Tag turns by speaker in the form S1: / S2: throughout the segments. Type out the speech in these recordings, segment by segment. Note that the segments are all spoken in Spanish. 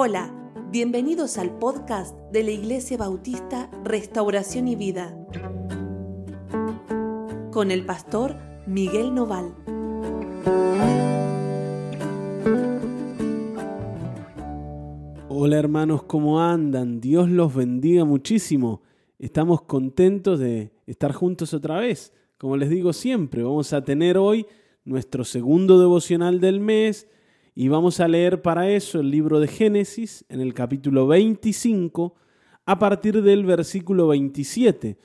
S1: Hola, bienvenidos al podcast de la Iglesia Bautista Restauración y Vida con el pastor Miguel Noval.
S2: Hola hermanos, ¿cómo andan? Dios los bendiga muchísimo. Estamos contentos de estar juntos otra vez. Como les digo siempre, vamos a tener hoy nuestro segundo devocional del mes y vamos a leer para eso el libro de Génesis en el capítulo 25 a partir del versículo 27.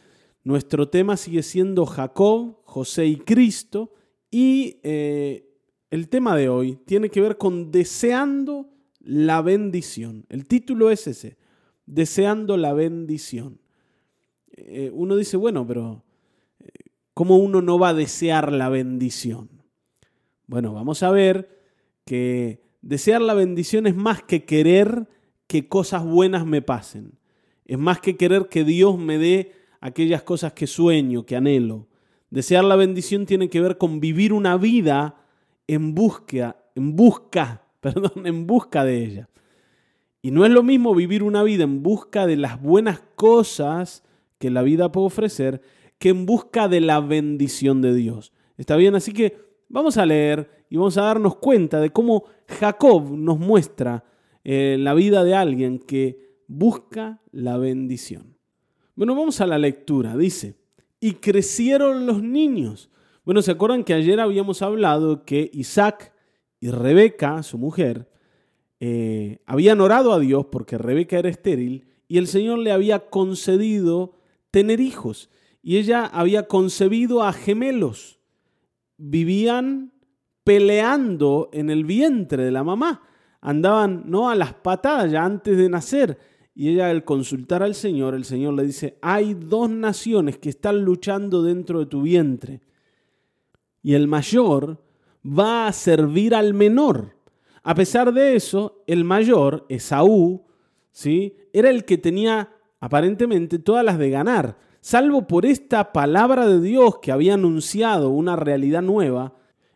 S2: Nuestro tema sigue siendo Jacob, José y Cristo y eh, el tema de hoy tiene que ver con deseando la bendición. El título es ese, deseando la bendición. Eh, uno dice, bueno, pero eh, ¿cómo uno no va a desear la bendición? Bueno, vamos a ver que desear la bendición es más que querer que cosas buenas me pasen. Es más que querer que Dios me dé aquellas cosas que sueño, que anhelo. Desear la bendición tiene que ver con vivir una vida en busca, en busca, perdón, en busca de ella. Y no es lo mismo vivir una vida en busca de las buenas cosas que la vida puede ofrecer que en busca de la bendición de Dios. ¿Está bien? Así que vamos a leer y vamos a darnos cuenta de cómo Jacob nos muestra eh, la vida de alguien que busca la bendición. Bueno, vamos a la lectura. Dice, y crecieron los niños. Bueno, ¿se acuerdan que ayer habíamos hablado que Isaac y Rebeca, su mujer, eh, habían orado a Dios porque Rebeca era estéril y el Señor le había concedido tener hijos y ella había concebido a gemelos. Vivían peleando en el vientre de la mamá. Andaban no a las patadas ya antes de nacer. Y ella al consultar al Señor, el Señor le dice, hay dos naciones que están luchando dentro de tu vientre. Y el mayor va a servir al menor. A pesar de eso, el mayor, Esaú, ¿sí? era el que tenía aparentemente todas las de ganar, salvo por esta palabra de Dios que había anunciado una realidad nueva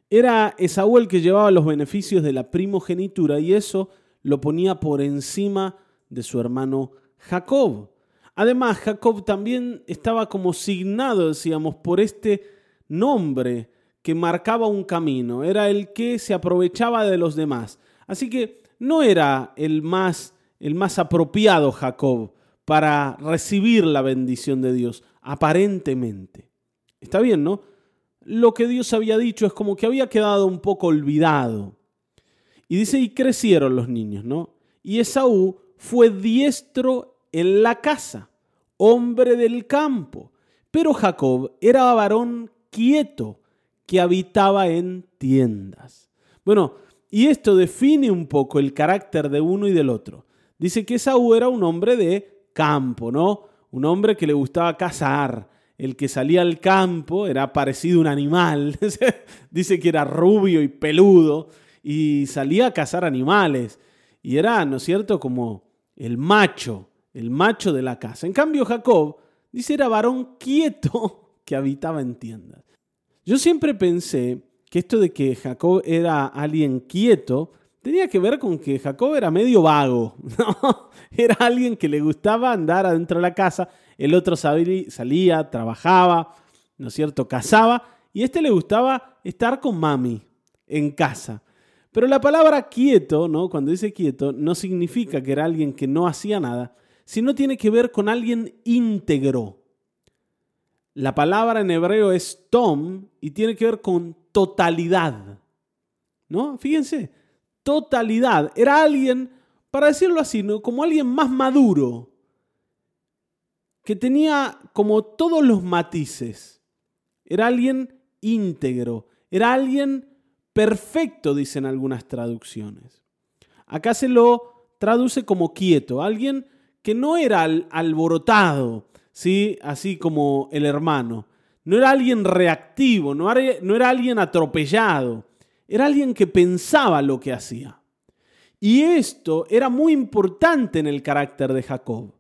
S2: era Esaú el que llevaba los beneficios de la primogenitura y eso lo ponía por encima de su hermano Jacob. Además, Jacob también estaba como signado, decíamos, por este nombre que marcaba un camino. Era el que se aprovechaba de los demás. Así que no era el más, el más apropiado Jacob para recibir la bendición de Dios, aparentemente. Está bien, ¿no? Lo que Dios había dicho es como que había quedado un poco olvidado. Y dice, y crecieron los niños, ¿no? Y Esaú fue diestro en la casa, hombre del campo. Pero Jacob era varón quieto que habitaba en tiendas. Bueno, y esto define un poco el carácter de uno y del otro. Dice que Esaú era un hombre de campo, ¿no? Un hombre que le gustaba cazar, el que salía al campo era parecido a un animal. Dice que era rubio y peludo y salía a cazar animales. Y era, ¿no es cierto?, como el macho, el macho de la casa. En cambio, Jacob, dice, era varón quieto que habitaba en tiendas. Yo siempre pensé que esto de que Jacob era alguien quieto tenía que ver con que Jacob era medio vago, ¿no? Era alguien que le gustaba andar adentro de la casa el otro salía, trabajaba, ¿no es cierto?, cazaba, y a este le gustaba estar con mami en casa. Pero la palabra quieto, ¿no? Cuando dice quieto, no significa que era alguien que no hacía nada, sino tiene que ver con alguien íntegro. La palabra en hebreo es tom y tiene que ver con totalidad. ¿No? Fíjense, totalidad. Era alguien, para decirlo así, ¿no? como alguien más maduro, que tenía como todos los matices. Era alguien íntegro, era alguien perfecto, dicen algunas traducciones. Acá se lo traduce como quieto, alguien que no era alborotado, ¿sí? así como el hermano. No era alguien reactivo, no era, no era alguien atropellado, era alguien que pensaba lo que hacía. Y esto era muy importante en el carácter de Jacob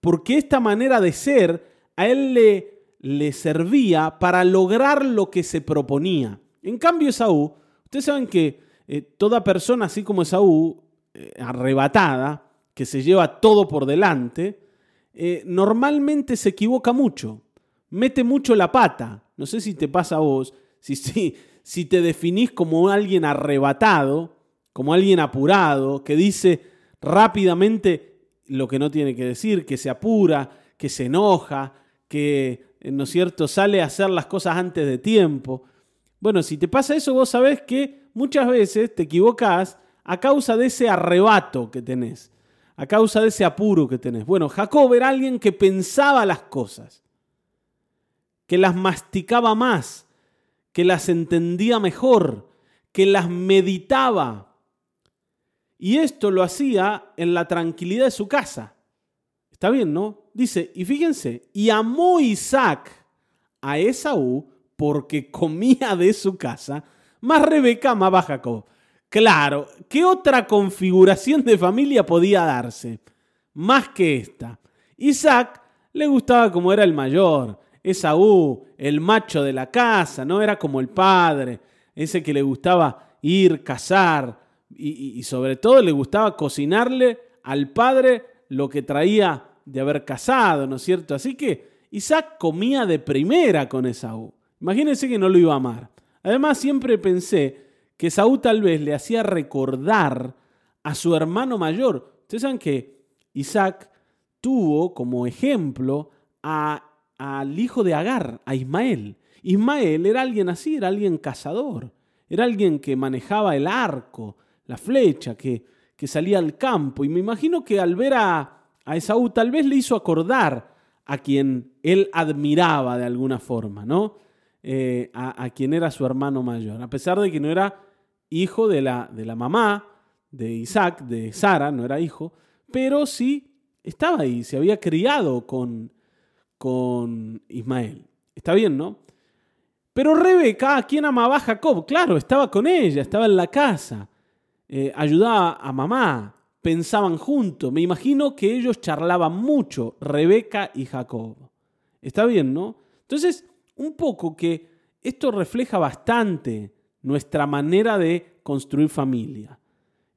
S2: porque esta manera de ser a él le, servía para lograr lo que se proponía. En cambio, Esaú, ustedes saben que eh, toda persona, así como Esaú, eh, arrebatada, que se lleva todo por delante, eh, normalmente se equivoca mucho, mete mucho la pata. No sé si te pasa a vos, si, si, si te definís como alguien arrebatado, como alguien apurado, que dice rápidamente lo que no tiene que decir, que se apura, que se enoja, que, eh, ¿no es cierto?, sale a hacer las cosas antes de tiempo. Bueno, si te pasa eso, vos sabés que muchas veces te equivocás a causa de ese arrebato que tenés, a causa de ese apuro que tenés. Bueno, Jacob era alguien que pensaba las cosas, que las masticaba más, que las entendía mejor, que las meditaba. Y esto lo hacía en la tranquilidad de su casa. Está bien, ¿no? Dice, y fíjense, y amó Isaac a Esaú porque comía de su casa, más Rebeca amaba a Jacob. Claro, ¿qué otra configuración de familia podía darse? Más que esta. Isaac le gustaba como era el mayor, Esaú, el macho de la casa, no era como el padre, ese que le gustaba ir, cazar y, sobre todo le gustaba cocinarle al padre lo que traía de haber casado, ¿no es cierto? Así que Isaac comía de primera con Esaú. Imagínense que no lo iba a amar. Además, siempre pensé que Esaú tal vez le hacía recordar a su hermano mayor. Ustedes saben que Isaac tuvo como ejemplo al hijo de Agar, a Ismael. Ismael era alguien así, era alguien cazador, era alguien que manejaba el arco, la flecha, que, que salía al campo. Y me imagino que al ver a, a Esaú tal vez le hizo acordar a quien él admiraba de alguna forma, ¿no? Eh, a, quien era su hermano mayor, a pesar de que no era hijo de la, de la mamá de Isaac, de Sara, no era hijo, pero sí estaba ahí, se había criado con, con Ismael. Está bien, ¿no? Pero Rebeca, ¿a quién amaba a Jacob? Claro, estaba con ella, estaba en la casa, eh, ayudaba a mamá, pensaban juntos. Me imagino que ellos charlaban mucho, Rebeca y Jacob. Está bien, ¿no? Entonces, un poco que esto refleja bastante nuestra manera de construir familia.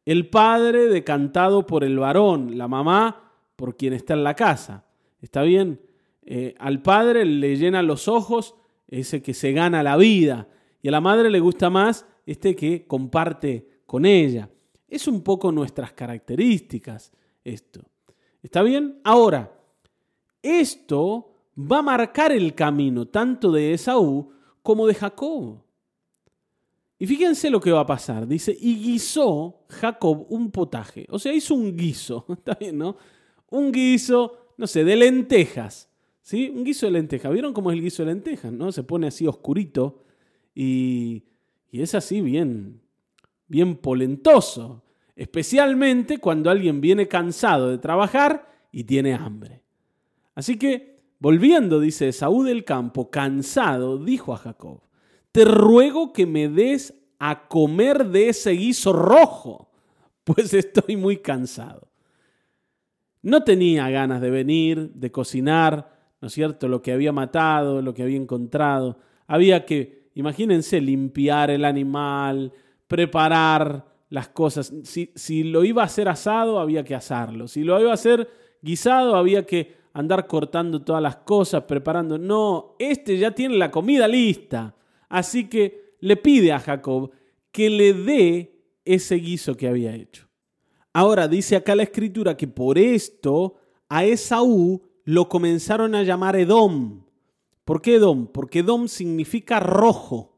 S2: El padre decantado por el varón, la mamá por quien está en la casa. ¿Está bien? Eh, al padre le llena los ojos ese que se gana la vida y a la madre le gusta más este que comparte con ella. Es un poco nuestras características esto. ¿Está bien? Ahora, esto va a marcar el camino tanto de Esaú como de Jacob. Y fíjense lo que va a pasar. Dice, y guisó Jacob un potaje. O sea, hizo un guiso. ¿Está bien, no? Un guiso, no sé, de lentejas. ¿Sí? Un guiso de lentejas. ¿Vieron cómo es el guiso de lentejas? ¿No? Se pone así oscurito y, y es así bien, bien polentoso, especialmente cuando alguien viene cansado de trabajar y tiene hambre. Así que, volviendo, dice Saúl del campo, cansado, dijo a Jacob, te ruego que me des a comer de ese guiso rojo, pues estoy muy cansado. No tenía ganas de venir, de cocinar, ¿no es cierto?, lo que había matado, lo que había encontrado. Había que, imagínense, limpiar el animal, preparar las cosas. Si, si, lo iba a hacer asado, había que asarlo. Si lo iba a hacer guisado, había que andar cortando todas las cosas, preparando. No, este ya tiene la comida lista. Así que le pide a Jacob que le dé ese guiso que había hecho. Ahora dice acá la escritura que por esto a Esaú lo comenzaron a llamar Edom. ¿Por qué Edom? Porque Edom significa rojo.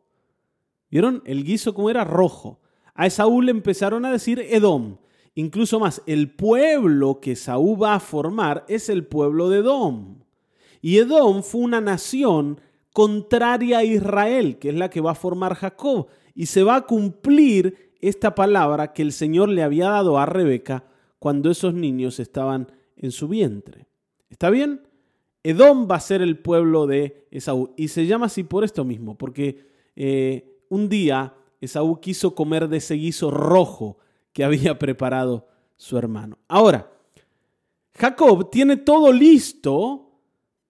S2: ¿Vieron? El guiso como era rojo. A Esaú le empezaron a decir Edom. Incluso más, el pueblo que Esaú va a formar es el pueblo de Edom. Y Edom fue una nación contraria a Israel, que es la que va a formar Jacob. Y se va a cumplir esta palabra que el Señor le había dado a Rebeca cuando esos niños estaban en su vientre. ¿Está bien? Edom va a ser el pueblo de Esaú. Y se llama así por esto mismo, porque eh, un día Esaú quiso comer de ese guiso rojo que había preparado su hermano. Ahora, Jacob tiene todo listo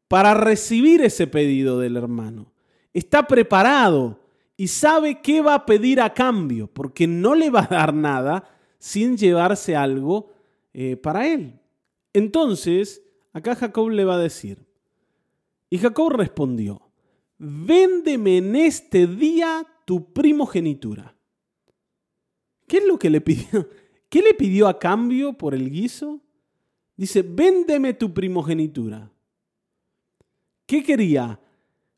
S2: para recibir ese pedido del hermano. Está preparado y sabe qué va a pedir a cambio, porque no le va a dar nada sin llevarse algo eh, para él. Entonces, acá Jacob le va a decir, y Jacob respondió, véndeme en este día tu primogenitura. ¿Qué es lo que le pidió? ¿Qué le pidió a cambio por el guiso? Dice, véndeme tu primogenitura. ¿Qué quería?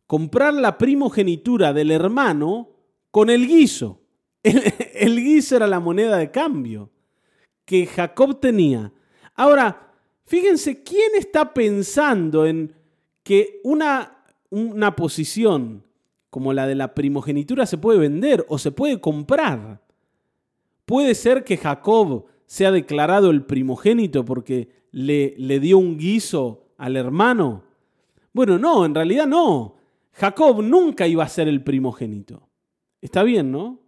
S2: Comprar la primogenitura del hermano con el guiso. El, guiso era la moneda de cambio que Jacob tenía. Ahora, fíjense, ¿quién está pensando en que una, una posición como la de la primogenitura se puede vender o se puede comprar? Puede ser que Jacob sea declarado el primogénito porque le, le dio un guiso al hermano. Bueno, no, en realidad no. Jacob nunca iba a ser el primogénito. Está bien, ¿no?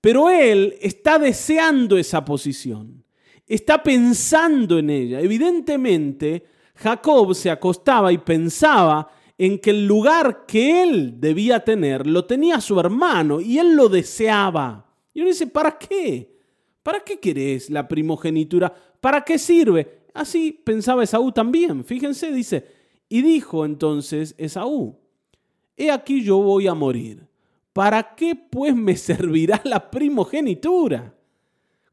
S2: Pero él está deseando esa posición, está pensando en ella. Evidentemente, Jacob se acostaba y pensaba en que el lugar que él debía tener lo tenía su hermano y él lo deseaba. Y uno dice, ¿para qué? ¿Para qué querés la primogenitura? ¿Para qué sirve? Así pensaba Esaú también. Fíjense, dice, y dijo entonces Esaú, he aquí yo voy a morir ¿para qué pues me servirá la primogenitura?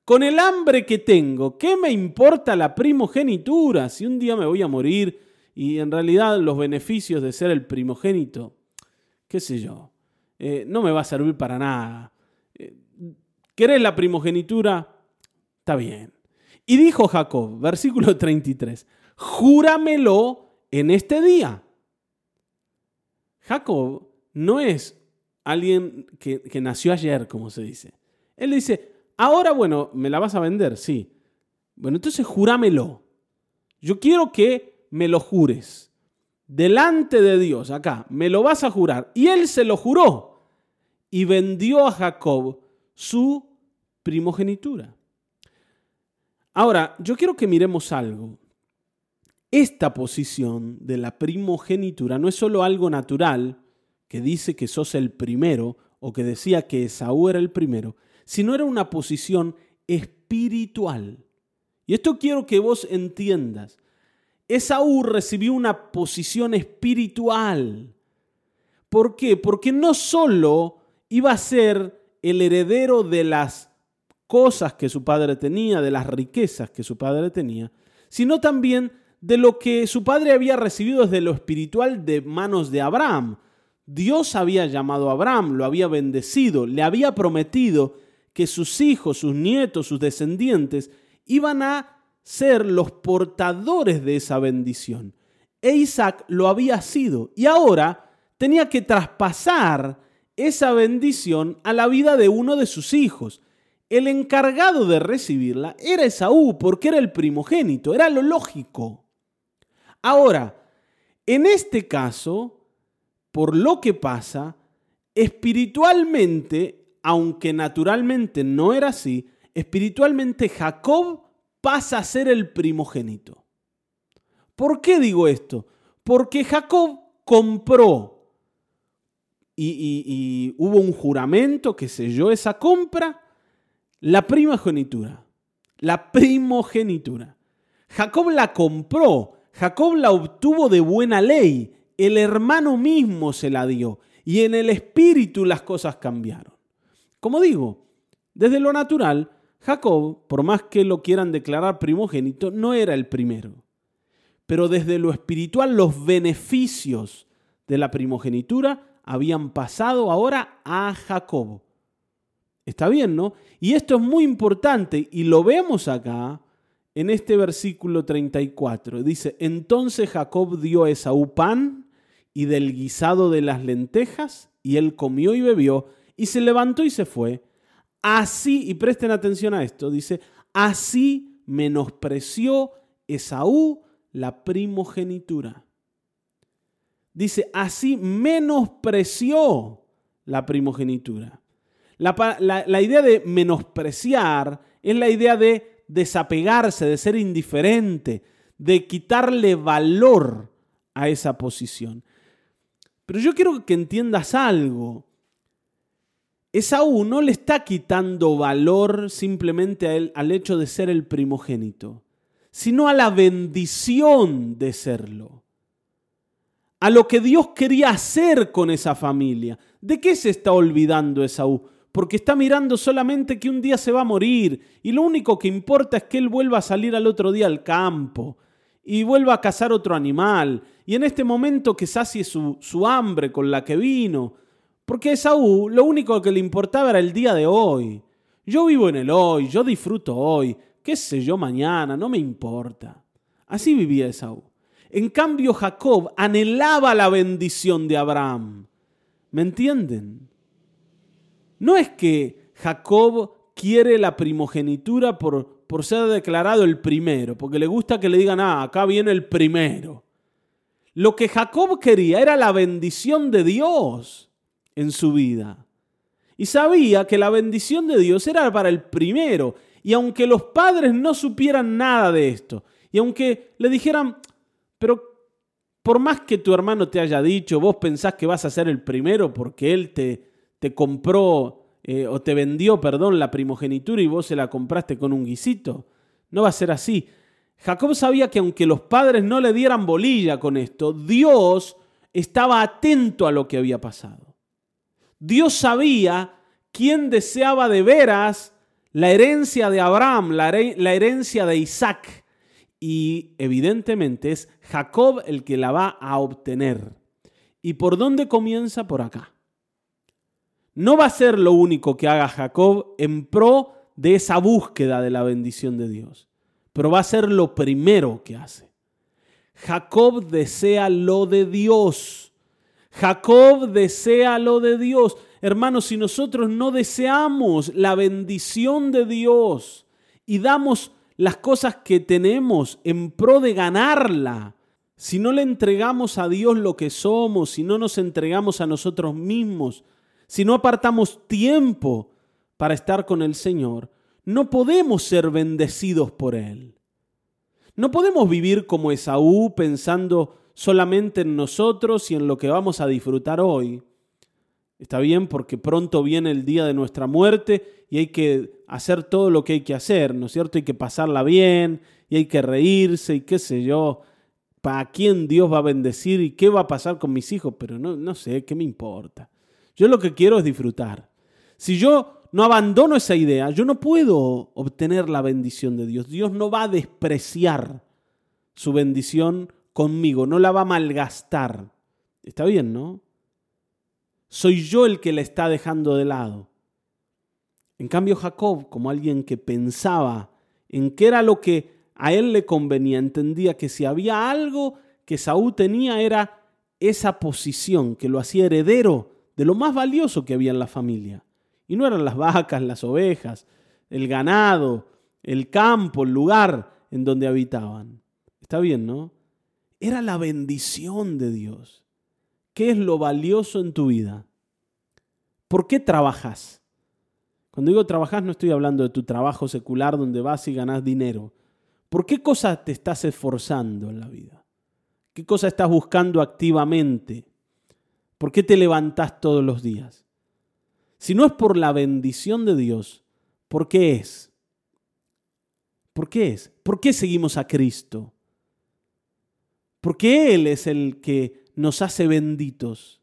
S2: Con el hambre que tengo, ¿qué me importa la primogenitura si un día me voy a morir y en realidad los beneficios de ser el primogénito, qué sé yo, eh, no me va a servir para nada? Eh, ¿Querés la primogenitura? Está bien. Y dijo Jacob, versículo 33, júramelo en este día. Jacob no es alguien que, nació ayer, como se dice. Él dice, ahora bueno, me la vas a vender, sí. Bueno, entonces júramelo. Yo quiero que me lo jures. Delante de Dios, acá, me lo vas a jurar. Y él se lo juró. Y vendió a Jacob su primogenitura. Ahora, yo quiero que miremos algo. Esta posición de la primogenitura no es solo algo natural, que dice que sos el primero o que decía que Esaú era el primero, sino era una posición espiritual. Y esto quiero que vos entiendas. Esaú recibió una posición espiritual. ¿Por qué? Porque no solo iba a ser el heredero de las cosas que su padre tenía, de las riquezas que su padre tenía, sino también de lo que su padre había recibido desde lo espiritual de manos de Abraham. Dios había llamado a Abraham, lo había bendecido, le había prometido que sus hijos, sus nietos, sus descendientes iban a ser los portadores de esa bendición. E Isaac lo había sido y ahora tenía que traspasar esa bendición a la vida de uno de sus hijos. El encargado de recibirla era Esaú porque era el primogénito, era lo lógico. Ahora, en este caso, por lo que pasa, espiritualmente, aunque naturalmente no era así, espiritualmente Jacob pasa a ser el primogénito. ¿Por qué digo esto? Porque Jacob compró y, y hubo un juramento que selló esa compra, la primogenitura. La primogenitura. Jacob la compró, Jacob la obtuvo de buena ley, el hermano mismo se la dio y en el espíritu las cosas cambiaron. Como digo, desde lo natural, Jacob, por más que lo quieran declarar primogénito, no era el primero. Pero desde lo espiritual los beneficios de la primogenitura habían pasado ahora a Jacob. Está bien, ¿no? Y esto es muy importante y lo vemos acá en este versículo 34. Dice, entonces Jacob dio a Esaú pan y del guisado de las lentejas, y él comió y bebió, y se levantó y se fue. Así, y presten atención a esto, dice, así menospreció Esaú la primogenitura. Dice, así menospreció la primogenitura. La, la, idea de menospreciar es la idea de desapegarse, de ser indiferente, de quitarle valor a esa posición. Pero yo quiero que entiendas algo. Esaú no le está quitando valor simplemente al hecho de ser el primogénito, sino a la bendición de serlo, a lo que Dios quería hacer con esa familia. ¿De qué se está olvidando Esaú? Porque está mirando solamente que un día se va a morir y lo único que importa es que él vuelva a salir al otro día al campo y vuelva a cazar otro animal y en este momento que sacie su, su hambre con la que vino porque a Esaú lo único que le importaba era el día de hoy. Yo vivo en el hoy, yo disfruto hoy, qué sé yo mañana, no me importa. Así vivía Esaú. En cambio, Jacob anhelaba la bendición de Abraham. ¿Me entienden? No es que Jacob quiere la primogenitura por, por ser declarado el primero, porque le gusta que le digan, ah, acá viene el primero. Lo que Jacob quería era la bendición de Dios en su vida. Y sabía que la bendición de Dios era para el primero. Y aunque los padres no supieran nada de esto, y aunque le dijeran, pero por más que tu hermano te haya dicho, vos pensás que vas a ser el primero porque él te, te compró eh, o te vendió, perdón, la primogenitura y vos se la compraste con un guisito. No va a ser así. Jacob sabía que aunque los padres no le dieran bolilla con esto, Dios estaba atento a lo que había pasado. Dios sabía quién deseaba de veras la herencia de Abraham, la, herencia de Isaac. Y evidentemente es Jacob el que la va a obtener. ¿Y por dónde comienza? Por acá. No va a ser lo único que haga Jacob en pro de esa búsqueda de la bendición de Dios, pero va a ser lo primero que hace. Jacob desea lo de Dios. Jacob desea lo de Dios. Hermanos, si nosotros no deseamos la bendición de Dios y damos las cosas que tenemos en pro de ganarla, si no le entregamos a Dios lo que somos, si no nos entregamos a nosotros mismos, si no apartamos tiempo para estar con el Señor, no podemos ser bendecidos por Él. No podemos vivir como Esaú pensando solamente en nosotros y en lo que vamos a disfrutar hoy. Está bien porque pronto viene el día de nuestra muerte y hay que hacer todo lo que hay que hacer, ¿no es cierto? Hay que pasarla bien y hay que reírse y qué sé yo, para quién Dios va a bendecir y qué va a pasar con mis hijos, pero no, no sé, ¿qué me importa? Yo lo que quiero es disfrutar. Si yo no abandono esa idea, yo no puedo obtener la bendición de Dios. Dios no va a despreciar su bendición conmigo, no la va a malgastar. Está bien, ¿no? Soy yo el que la está dejando de lado. En cambio, Jacob, como alguien que pensaba en qué era lo que a él le convenía, entendía que si había algo que Saúl tenía era esa posición que lo hacía heredero de lo más valioso que había en la familia. Y no eran las vacas, las ovejas, el ganado, el campo, el lugar en donde habitaban. Está bien, ¿no? Era la bendición de Dios. ¿Qué es lo valioso en tu vida? ¿Por qué trabajas? Cuando digo trabajas no estoy hablando de tu trabajo secular donde vas y ganas dinero. ¿Por qué cosa te estás esforzando en la vida? ¿Qué cosa estás buscando activamente? ¿Por qué te levantás todos los días? Si no es por la bendición de Dios, ¿por qué es? ¿Por qué es? ¿Por qué seguimos a Cristo? Porque Él es el que nos hace benditos.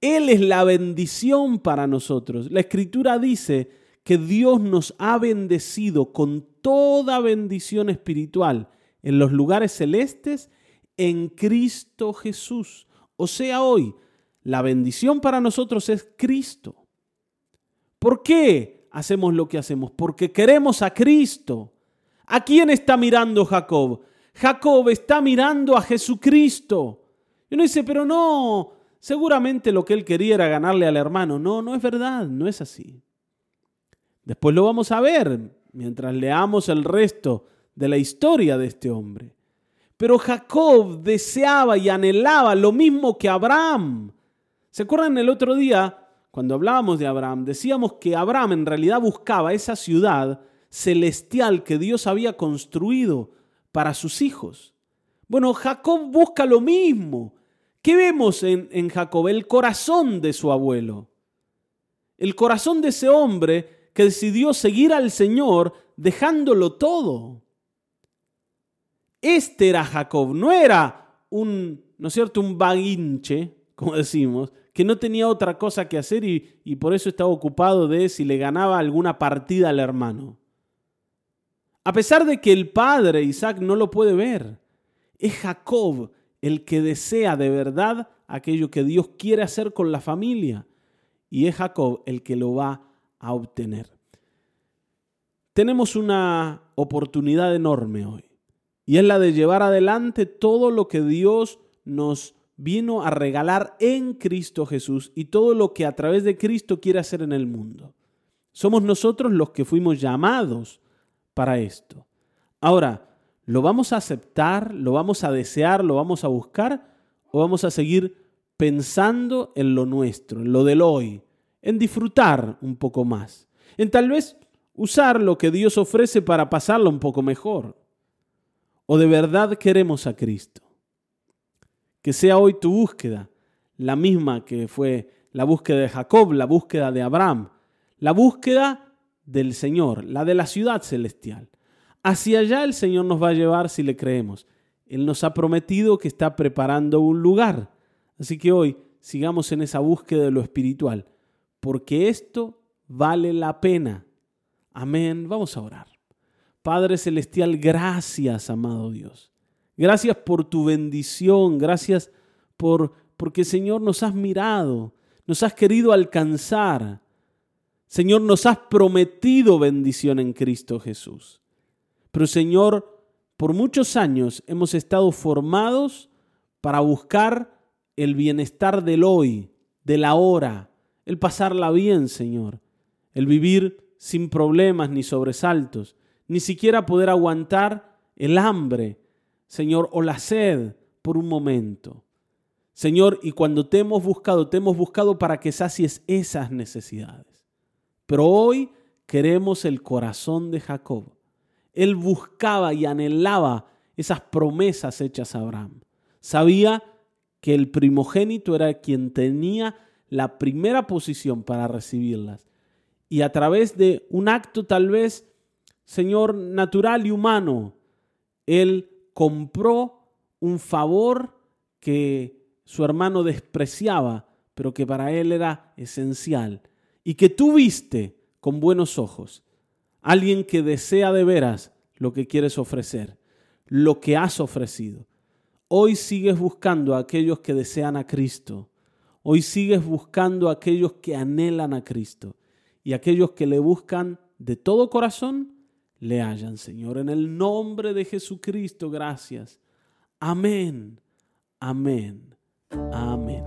S2: Él es la bendición para nosotros. La escritura dice que Dios nos ha bendecido con toda bendición espiritual en los lugares celestes en Cristo Jesús. O sea, hoy la bendición para nosotros es Cristo. ¿Por qué hacemos lo que hacemos? Porque queremos a Cristo. ¿A quién está mirando Jacob? Jacob está mirando a Jesucristo. Y uno dice, pero no, seguramente lo que él quería era ganarle al hermano. No, no es verdad, no es así. Después lo vamos a ver mientras leamos el resto de la historia de este hombre. Pero Jacob deseaba y anhelaba lo mismo que Abraham. ¿Se acuerdan el otro día, cuando hablábamos de Abraham, decíamos que Abraham en realidad buscaba esa ciudad celestial que Dios había construido para sus hijos. Bueno, Jacob busca lo mismo. ¿Qué vemos en, en Jacob? El corazón de su abuelo. el corazón de ese hombre que decidió seguir al Señor dejándolo todo. Este era Jacob, no era un, ¿no es cierto?, un vaguinche, como decimos, que no tenía otra cosa que hacer y, y por eso estaba ocupado de si le ganaba alguna partida al hermano. A pesar de que el padre Isaac no lo puede ver, es Jacob el que desea de verdad aquello que Dios quiere hacer con la familia y es Jacob el que lo va a obtener. Tenemos una oportunidad enorme hoy y es la de llevar adelante todo lo que Dios nos vino a regalar en Cristo Jesús y todo lo que a través de Cristo quiere hacer en el mundo. Somos nosotros los que fuimos llamados para esto. Ahora, ¿lo vamos a aceptar? ¿Lo vamos a desear? ¿Lo vamos a buscar? ¿O vamos a seguir pensando en lo nuestro, en lo del hoy, en disfrutar un poco más, en tal vez usar lo que Dios ofrece para pasarlo un poco mejor? ¿O de verdad queremos a Cristo? Que sea hoy tu búsqueda, la misma que fue la búsqueda de Jacob, la búsqueda de Abraham, la búsqueda del Señor, la de la ciudad celestial. Hacia allá el Señor nos va a llevar si le creemos. Él nos ha prometido que está preparando un lugar. Así que hoy sigamos en esa búsqueda de lo espiritual, porque esto vale la pena. Amén. Vamos a orar. Padre Celestial, gracias, amado Dios. Gracias por tu bendición, gracias por porque Señor nos has mirado, nos has querido alcanzar. Señor, nos has prometido bendición en Cristo Jesús. Pero Señor, por muchos años hemos estado formados para buscar el bienestar del hoy, de la hora, el pasarla bien, Señor, el vivir sin problemas ni sobresaltos, ni siquiera poder aguantar el hambre, Señor, o la sed por un momento. Señor, y cuando te hemos buscado, te hemos buscado para que sacies esas necesidades. Pero hoy queremos el corazón de Jacob. Él buscaba y anhelaba esas promesas hechas a Abraham. Sabía que el primogénito era quien tenía la primera posición para recibirlas. Y a través de un acto tal vez, Señor, natural y humano, Él compró un favor que su hermano despreciaba, pero que para Él era esencial y que tú viste con buenos ojos, alguien que desea de veras lo que quieres ofrecer, lo que has ofrecido. Hoy sigues buscando a aquellos que desean a Cristo. Hoy sigues buscando a aquellos que anhelan a Cristo. Y aquellos que le buscan de todo corazón, le hallan, Señor. En el nombre de Jesucristo, gracias. Amén. Amén. Amén.